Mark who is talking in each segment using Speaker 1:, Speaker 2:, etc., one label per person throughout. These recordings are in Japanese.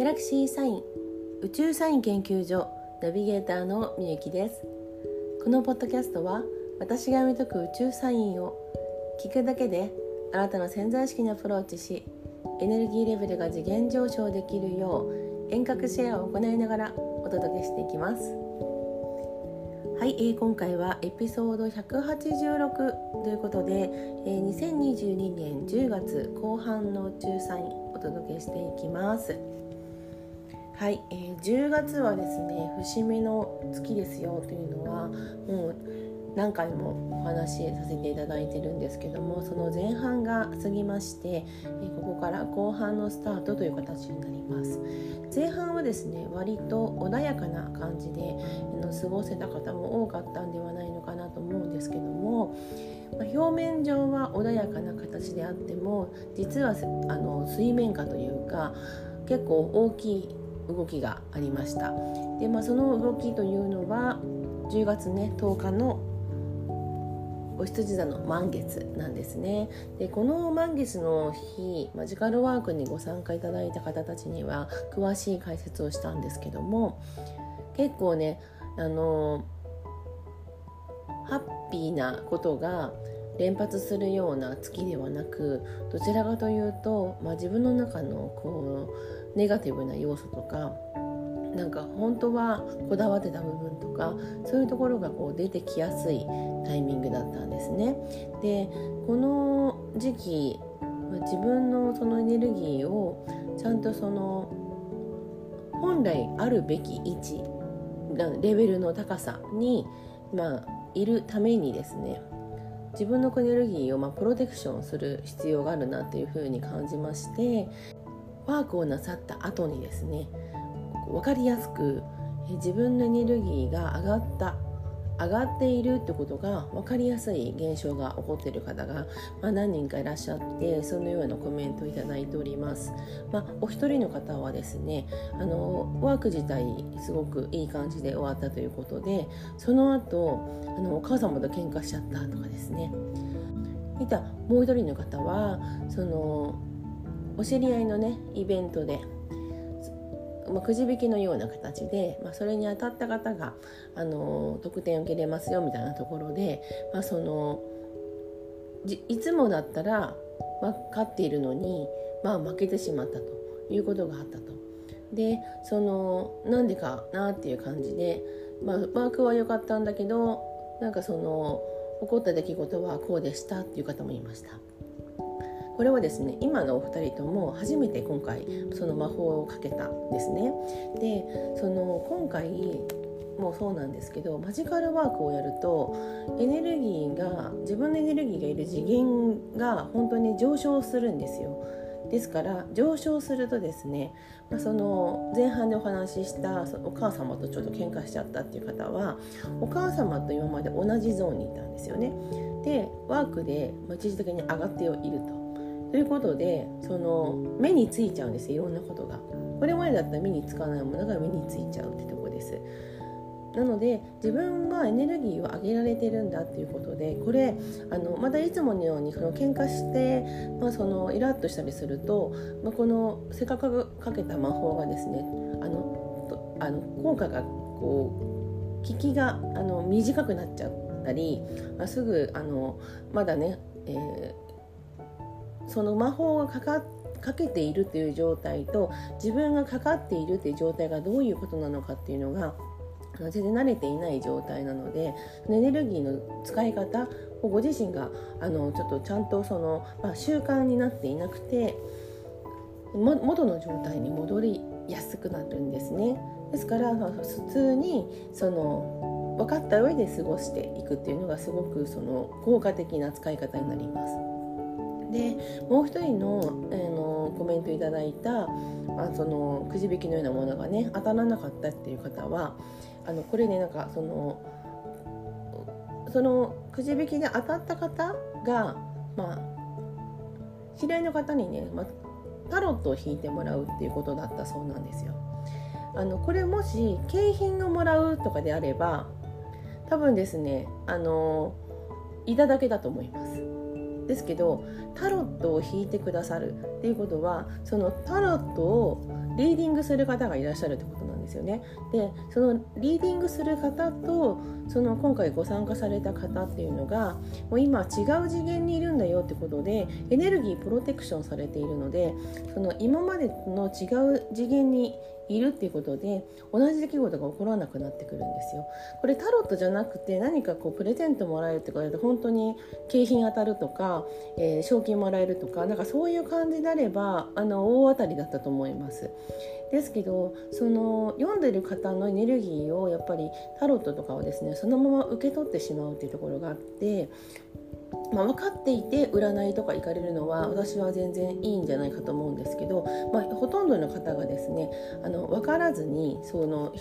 Speaker 1: ギャラクシーサイン宇宙サイン研究所ナビゲーターのみゆきですこのポッドキャストは私が読み解く宇宙サインを聞くだけで新たな潜在意識にアプローチしエネルギーレベルが次元上昇できるよう遠隔シェアを行いながらお届けしていきます。はい、えー、今回はエピソード186ということで、えー、2022年10月後半の宇宙サインお届けしていきます。はい、えー、10月はですね節目の月ですよというのはもう何回もお話しさせていただいてるんですけどもその前半が過ぎましてえここから後半のスタートという形になります。前半はですね割と穏やかな感じで過ごせた方も多かったんではないのかなと思うんですけどもま表面上は穏やかな形であっても実はあの水面下というか結構大きい動きがありました。で、まあ、その動きというのは10月ね10日のお羊座の満月なんですね。でこの満月の日マジカルワークにご参加いただいた方たちには詳しい解説をしたんですけども結構ねあのハッピーなことが連発するような月ではなくどちらかというと、まあ、自分の中のこうネガティブな要素とかなんか本当はこだわってた部分とかそういうところがこう出てきやすいタイミングだったんですね。でこの時期自分のそのエネルギーをちゃんとその本来あるべき位置レベルの高さに、まあ、いるためにですね自分のエネルギーをまあプロテクションする必要があるなというふうに感じましてワークをなさった後にですね分かりやすく自分のエネルギーが上がった上がっているってことが分かりやすい現象が起こっている方が、まあ、何人かいらっしゃってそのようなコメントをいただいております、まあ、お一人の方はですねあのワーク自体すごくいい感じで終わったということでその後あのお母様と喧嘩しちゃったとかですね。見たもう一人の方はそのお知り合いのねイベントでまあ、くじ引きのような形で、まあ、それに当たった方があの得点を受けれますよみたいなところで、まあ、そのいつもだったら、まあ、勝っているのに、まあ、負けてしまったということがあったと。でそのなんでかなっていう感じで、まあ、マークは良かったんだけどなんかその起こった出来事はこうでしたっていう方もいました。これはですね今のお二人とも初めて今回その魔法をかけたんですね。でその今回もそうなんですけどマジカルワークをやるとエネルギーが自分のエネルギーがいる次元が本当に上昇するんですよ。ですから上昇するとですね、まあ、その前半でお話ししたお母様とちょっと喧嘩しちゃったっていう方はお母様と今まで同じゾーンにいたんですよね。でワークで一時的に上がっていると。ということでその目についちゃうんですいろんなことが。これまでだったら目につかないものが目についちゃうってとこです。なので自分はエネルギーを上げられてるんだっていうことでこれあのまたいつものようにその喧嘩して、まあ、そのイラッとしたりすると、まあ、このせっかくかけた魔法がですねあのあの効果がこう効きがあの短くなっちゃったり、まあ、すぐあのまだね、えーその魔法がかかかけているという状態と自分がかかっているという状態がどういうことなのかっていうのが全然慣れていない状態なのでエネルギーの使い方をご自身があのちょっとちゃんとその、まあ、習慣になっていなくて元の状態に戻りやすくなるんですね。ですから普通にその分かった上で過ごしていくっていうのがすごくその効果的な使い方になります。でもう一人の,、えー、のコメントいただいた、まあ、そのくじ引きのようなものがね当たらなかったっていう方はあのこれねなんかそのそのくじ引きで当たった方がまあ知り合いの方にね、まあ、タロットを引いてもらうっていうことだったそうなんですよ。あのこれもし景品をもらうとかであれば多分ですねあのいただけだと思います。ですけどタロットを引いてくださるっていうことはそのタロットをリーディングする方がいらっしゃるってことなんですですよね。でそのリーディングする方とその今回ご参加された方っていうのがもう今違う次元にいるんだよってことでエネルギープロテクションされているのでその今までの違う次元にいるっていうことで同じ出来事が起こらなくなってくるんですよ。これタロットじゃなくて何かこうプレゼントもらえるってことで本当に景品当たるとか、えー、賞金もらえるとかなんかそういう感じであればあの大当たりだったと思います。ですけどその読んでる方のエネルギーをやっぱりタロットとかはですねそのまま受け取ってしまうっていうところがあってまあ、分かっていて占いとか行かれるのは私は全然いいんじゃないかと思うんですけど、まあ、ほとんどの方がですねあの分からずにその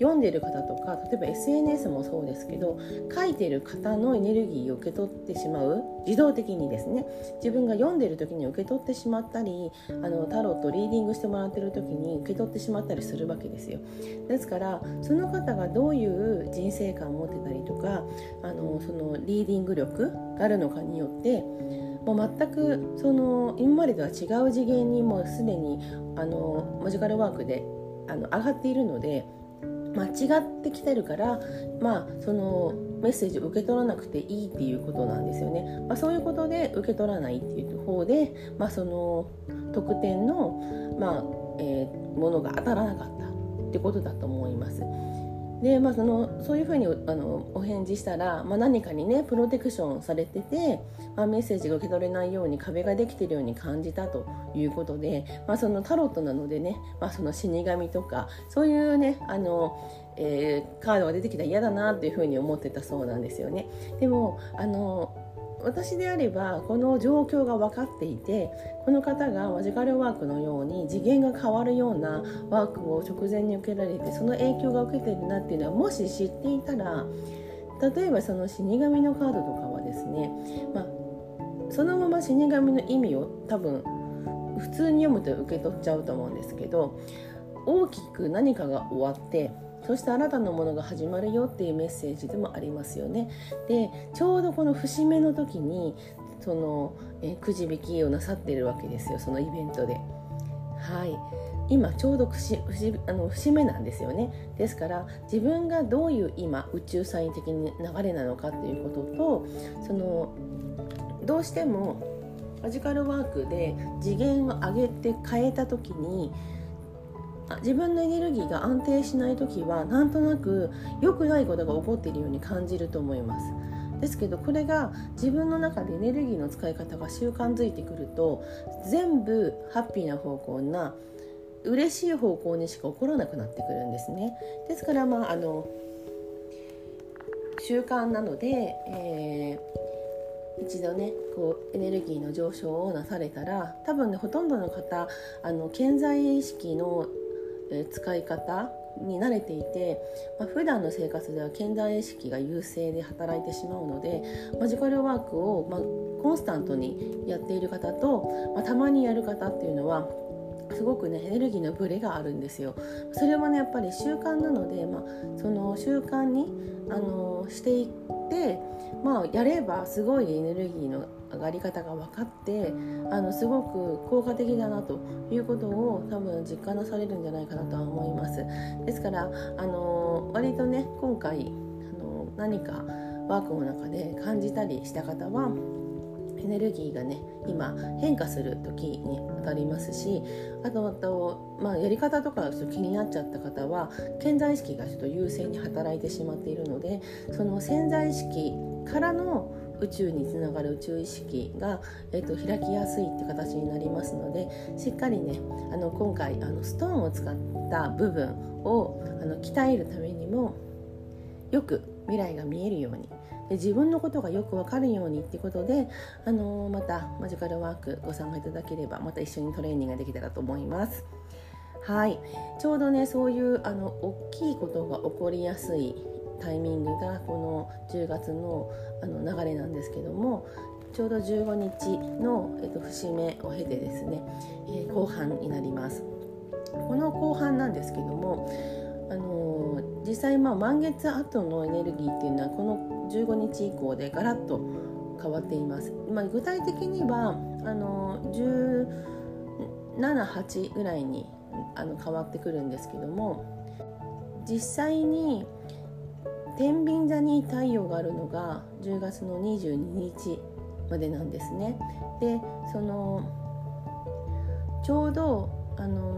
Speaker 1: 読んでる方とか例えば SNS もそうですけど書いてる方のエネルギーを受け取ってしまう自動的にですね自分が読んでる時に受け取ってしまったりあのタロットリーディングしてもらってる時に受け取ってしまったりするわけですよ。ですからその方がどういう人生観を持ってたりとかあのそのリーディング力があるのかによってもう全くその今までとは違う次元にもうすでにあのマジカルワークであの上がっているので間違ってきてるからまあそのメッセージを受け取らなくていいっていうことなんですよね。まあ、そういうことで受け取らないっていう方で、まあ、その特典の、まあえー、ものが当たらなかったってことだと思います。でまあ、そのそういうふうにあのお返事したら、まあ、何かにねプロテクションされてて、まあ、メッセージが受け取れないように壁ができてるように感じたということで、まあ、そのタロットなのでね、まあ、その死神とかそういうねあの、えー、カードが出てきたら嫌だなっていうふうに思ってたそうなんですよね。でもあの私であればこの状況が分かっていてこの方がマジカルワークのように次元が変わるようなワークを直前に受けられてその影響が受けてるなっていうのはもし知っていたら例えばその死神のカードとかはですね、まあ、そのまま死神の意味を多分普通に読むと受け取っちゃうと思うんですけど大きく何かが終わってそして新たなものが始まるよっていうメッセージでもありますよね。でちょうどこの節目の時にその、えくじ引きをなさってるわけですよそのイベントで。はい今ちょうど節あの節目なんですよねですから自分がどういう今宇宙サイン的に流れなのかっていうこととそのどうしてもマジカルワークで次元を上げて変えた時に自分のエネルギーが安定しない時はなんとなく良くないことが起こっているように感じると思います。ですけどこれが自分の中でエネルギーの使い方が習慣づいてくると全部ハッピーな方向な嬉しい方向にしか起こらなくなってくるんですね。ですからまああの習慣なので、えー、一度ねこうエネルギーの上昇をなされたら多分ねほとんどの方あの健在意識のえ使い方に慣れていて、まあ、普段の生活では健在意識が優勢で働いてしまうのでマジカルワークを、ま、コンスタントにやっている方と、まあ、たまにやる方っていうのはすごくねエネルギーのブレがあるんですよ。それはねやっぱり習慣なので、まあ、その習慣にあのしていってまあやればすごいエネルギーの上がり方が分かってあのすごく効果的だなということを多分実感なされるんじゃないかなとは思います。ですからあの割とね今回あの何かワークの中で感じたりした方はエネルギーがね今変化する時にあたりますしあとあと、まあ、やり方とかちょっと気になっちゃった方は潜在意識がちょっと優勢に働いてしまっているのでその潜在意識からの宇宙につながる宇宙意識が、えーと、開きやすいって形になりますのでしっかりねあの今回あのストーンを使った部分をあの鍛えるためにもよく未来が見えるようにで自分のことがよく分かるようにってことで、あのー、またマジカルワークご参加いただければまた一緒にトレーニングができたらと思います。はい、ちょうどねそういうあの大きいことが起こりやすいタイミングがこの10月のあの流れなんですけどもちょうど15日の、えっと、節目を経てですね、えー、後半になります。この後半なんですけどもあの実際まあ満月後のエネルギーっていうのはこの15日以降でガラッと変わっています、まあ、具体的にはあの178ぐらいにあの変わってくるんですけども実際に天秤座に太陽があるのが10月の22日までなんですね。でそのちょうどあの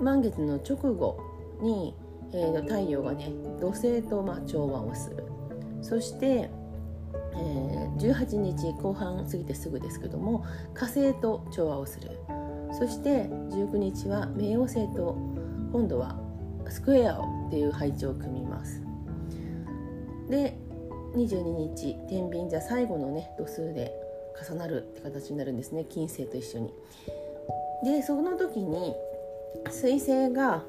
Speaker 1: 満月の直後に、えー、太陽がね土星とまあ調和をするそして、えー、18日後半過ぎてすぐですけども火星と調和をするそして19日は冥王星と今度はスクエアをっていう配置を組みます。で22日天秤座最後のね度数で重なるって形になるんですね。金星と一緒に。でその時に彗星が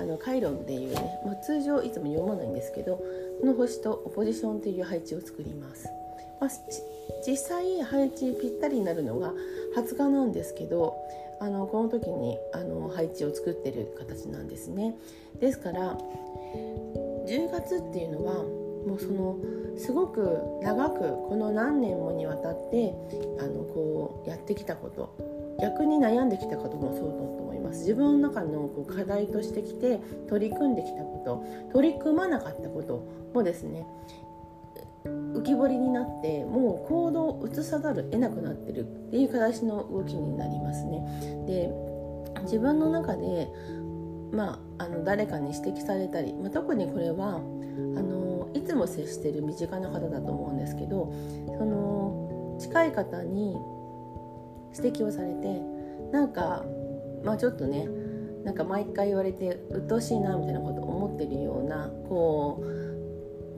Speaker 1: あのカイロンっていうね、まあ、通常いつも読まないんですけどこの星とオポジションという配置を作ります、まあ、実際配置ぴったりになるのが20日なんですけどあのこの時にあの配置を作ってる形なんですね。ですから10月っていうのはもうそのすごく長くこの何年もにわたってあのこうやってきたこと逆に悩んできたこともそうだと思います。自分の中のこう課題としてきて取り組んできたこと取り組まなかったこともですね浮き彫りになってもう行動を移さざるを得なくなってるっていう形の動きになりますね。で自分の中でまあ、あの誰かに指摘されたり、まあ、特にこれはあのいつも接してる身近な方だと思うんですけどその近い方に指摘をされてなんかまあちょっとねなんか毎回言われて鬱陶しいなみたいなことを思ってるようなこう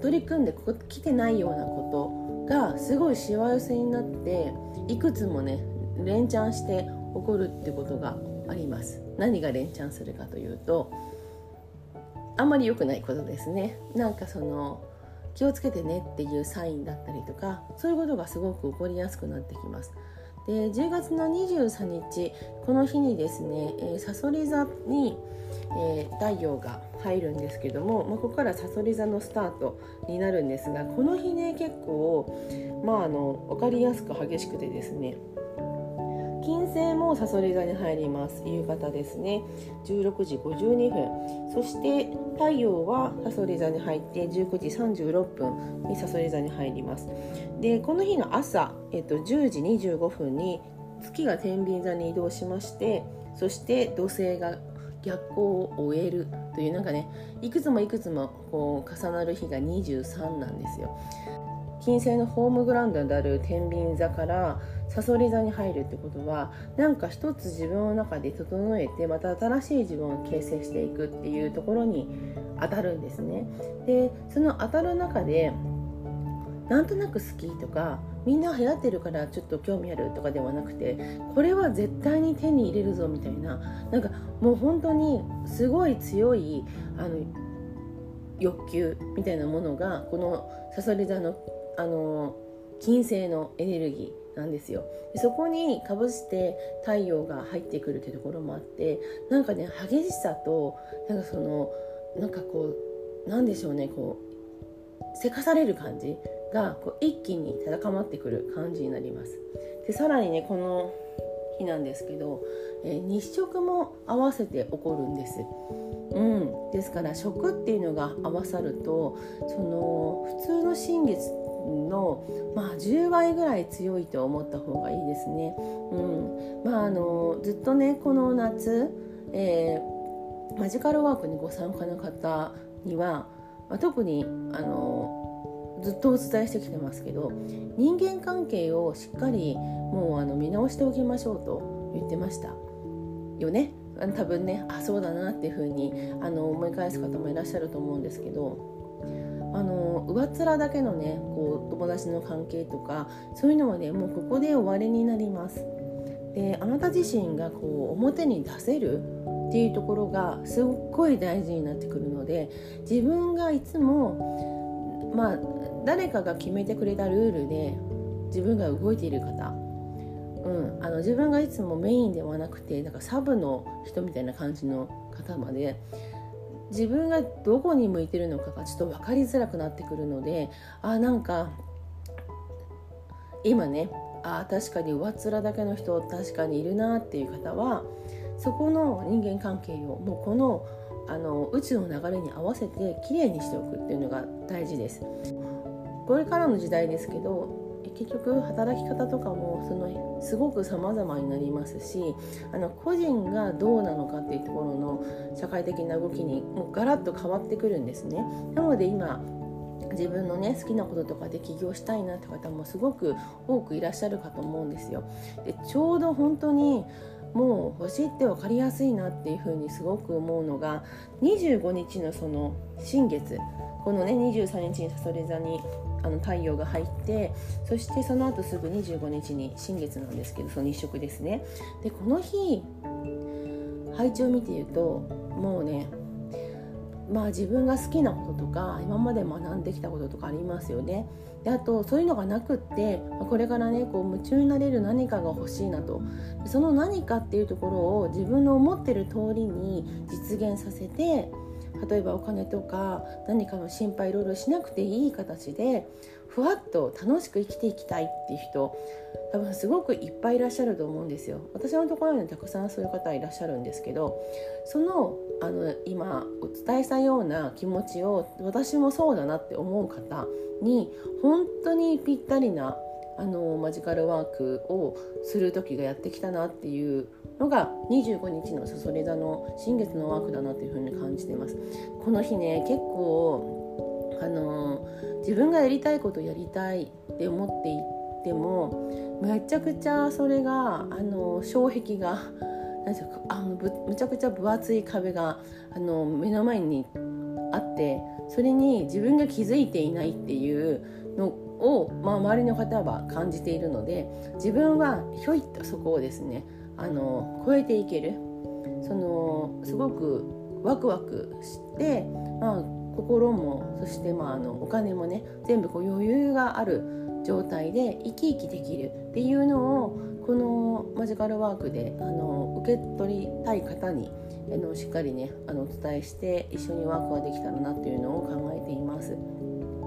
Speaker 1: 取り組んできてないようなことがすごいしわ寄せになっていくつもね連チャンして起こるってことがあります。何が連チャンするかというとあんまり良くないことですね。なんかその気をつけてねっていうサインだったりとかそういうことがすごく起こりやすくなってきます。で10月の23日この日にですね、えさそり座に、えー、太陽が入るんですけども、まあ、ここからさそり座のスタートになるんですがこの日ね結構まああの分かりやすく激しくてですね金星もさそり座に入ります。夕方ですね。16時52分。そして太陽はさそり座に入って19時36分にさそり座に入ります。でこの日の朝、えっと、10時25分に月が天秤座に移動しましてそして土星が逆行を終える。というなんかねいくつもいくつもこう重なる日が23なんですよ。金星のホームグラウンドである天秤座からさそり座に入るってことはなんか一つ自分の中で整えてまた新しい自分を形成していくっていうところに当たるんですね。でその当たる中でなんとなく好きとかみんな流行ってるからちょっと興味あるとかではなくてこれは絶対に手に入れるぞみたいななんかもう本当にすごい強いあの欲求みたいなものがこのさそり座のあの金星のエネルギーなんですよ。でそこにかぶして太陽が入ってくるってところもあってなんかね激しさとなんかそのなんかこうなんでしょうねこうせかされる感じがこう一気に高まってくる感じになります。でさらにねこの日なんですけど、えー、日食も合わせて起こるんです、うん、ですから食っていうのが合わさるとその普通の新月の、まあ、10倍ぐらい強いと思った方がいいですね。うん。まあ、あのずっとねこの夏、えー、マジカルワークにご参加の方には、まあ、特にあのずっとお伝えしてきてますけど人間関係をしっかりもうあの見直しておきましょうと言ってました。よね。多分ねあそうだなっていうふうにあの思い返す方もいらっしゃると思うんですけど。あの上っ面だけのねこう友達の関係とかそういうのはねもうここで終わりになります。であなた自身がこう表に出せるっていうところがすっごい大事になってくるので自分がいつもまあ誰かが決めてくれたルールで自分が動いている方、うん、あの自分がいつもメインではなくてなんかサブの人みたいな感じの方まで自分がどこに向いてるのかがちょっと分かりづらくなってくるのであなんか今ねあ確かに上っ面だけの人確かにいるなっていう方はそこの人間関係をもうこのあの宇宙の流れに合わせてきれいにしておくっていうのが大事です。これからの時代ですけど結局働き方とかもそのすごく様々になりますしあの個人がどうなのかっていうところの社会的な動きにもうガラッと変わってくるんですね。なので今自分のね好きなこととかで起業したいなって方もすごく多くいらっしゃるかと思うんですよ。でちょうど本当にもう星って分かりやすいなっていうふうにすごく思うのが25日のその新月このね23日にさそり座にあの太陽が入ってそしてその後すぐ25日に新月なんですけどその日食ですねでこの日配置を見ているともうねまあ自分が好きなこととか今まで学んできたこととかありますよね。であとそういうのがなくってこれからねこう夢中になれる何かが欲しいなとその何かっていうところを自分の思ってる通りに実現させて例えばお金とか何かの心配いろいろしなくていい形でふわっと楽しく生きていきたいっていう人多分すごくいっぱいいらっしゃると思うんですよ。私のところにたくさんそういう方いらっしゃるんですけどそのあの今お伝えしたような気持ちを私もそうだなって思う方に本当にぴったりなあのマジカルワークをする時がやってきたなっていうのが25日のさそり座の新月のワークだなというふうに感じてます。この日ね結構あの自分がやりたいことやりたいって思っていってもめちゃくちゃそれがあの障壁がなんかあのむちゃくちゃ分厚い壁があの目の前にあってそれに自分が気づいていないっていうのを、まあ、周りの方は感じているので自分はひょいっとそこをですねあの超えていけるそのすごくワクワクして、まあ、心もそして、まあ、あのお金もね全部こう余裕がある状態で生き生きできるっていうのをこのマジカルワークであの受け取りたい方にあのしっかりねあのお伝えして一緒にワークができたらなっていうのを考えています。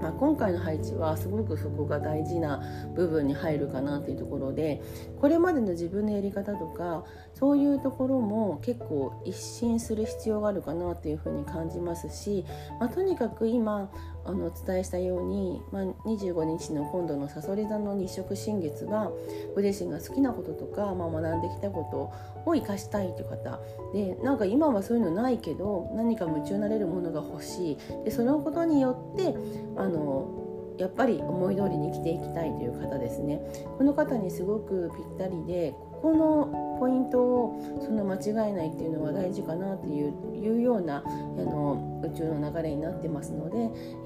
Speaker 1: まあ、今回の配置はすごくそこが大事な部分に入るかなというところでこれまでの自分のやり方とかそういうところも結構一新する必要があるかなっていうふうに感じますし、まあ、とにかく今あのお伝えしたように、まあ、25日の今度のさそり座の日食新月はご自身が好きなこととか、まあ、学んできたことを生かしたいという方。でなんか今はそういうのないけど何か夢中になれるものが欲しい。でそのことによってあのやっぱり思い通りに生きていきたいという方ですね。この方にすごくぴったりでこのポイントをその間違えないっていうのは大事かなっていういうようなあの宇宙の流れになってますので、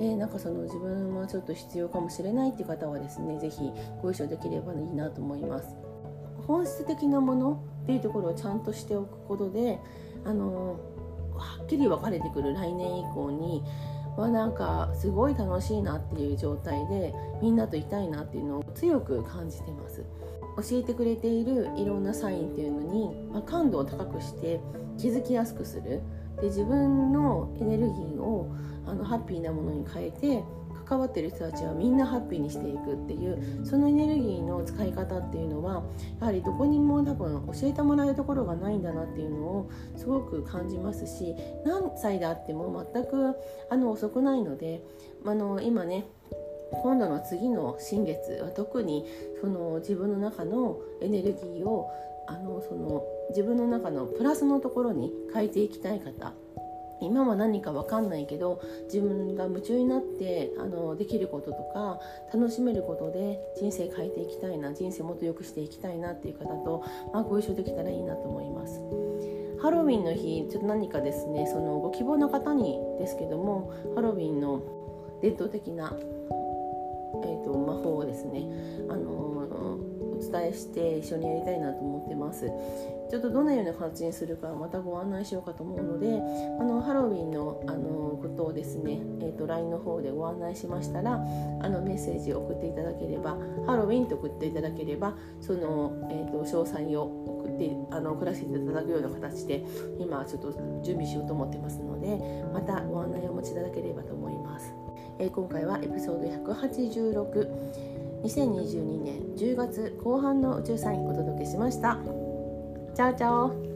Speaker 1: えー、なんかその自分はちょっと必要かもしれないっていう方はですね是非ご一緒できればいいなと思います。本質的なものっていうところをちゃんとしておくことであのはっきり分かれてくる来年以降にはなんかすごい楽しいなっていう状態でみんなといたいなっていうのを強く感じてます。教えてくれているいろんなサインっていうのに、まあ、感度を高くして気づきやすくする。で自分のエネルギーをあのハッピーなものに変えて関わってる人たちはみんなハッピーにしていくっていうそのエネルギーの使い方っていうのはやはりどこにも多分教えてもらえるところがないんだなっていうのをすごく感じますし何歳であっても全くあの遅くないのであの今ね今度の次の新月は特にその自分の中のエネルギーをあのその自分の中のプラスのところに変えていきたい方今は何か分かんないけど自分が夢中になってあのできることとか楽しめることで人生変えていきたいな人生もっと良くしていきたいなっていう方と、まあ、ご一緒できたらいいなと思います。ハロウィンの日ちょっと何かですねそのご希望の方にですけどもハロウィンの伝統的な、えーと、魔法をですねあのお伝えして一緒にやりたいなと思ってますちょっとどのような形にするかまたご案内しようかと思うのであのハロウィンのあのことをですね、えーと、LINE の方でご案内しましたらあのメッセージを送っていただければハロウィンと送っていただければその、えーと、詳細を送ってあの送らせていただくような形で今ちょっと準備しようと思ってますのでまたご案内をお持ちいただければと思います。えー、今回はエピソード186 2022年10月後半の宇宙サインお届けしました。チャオチャオ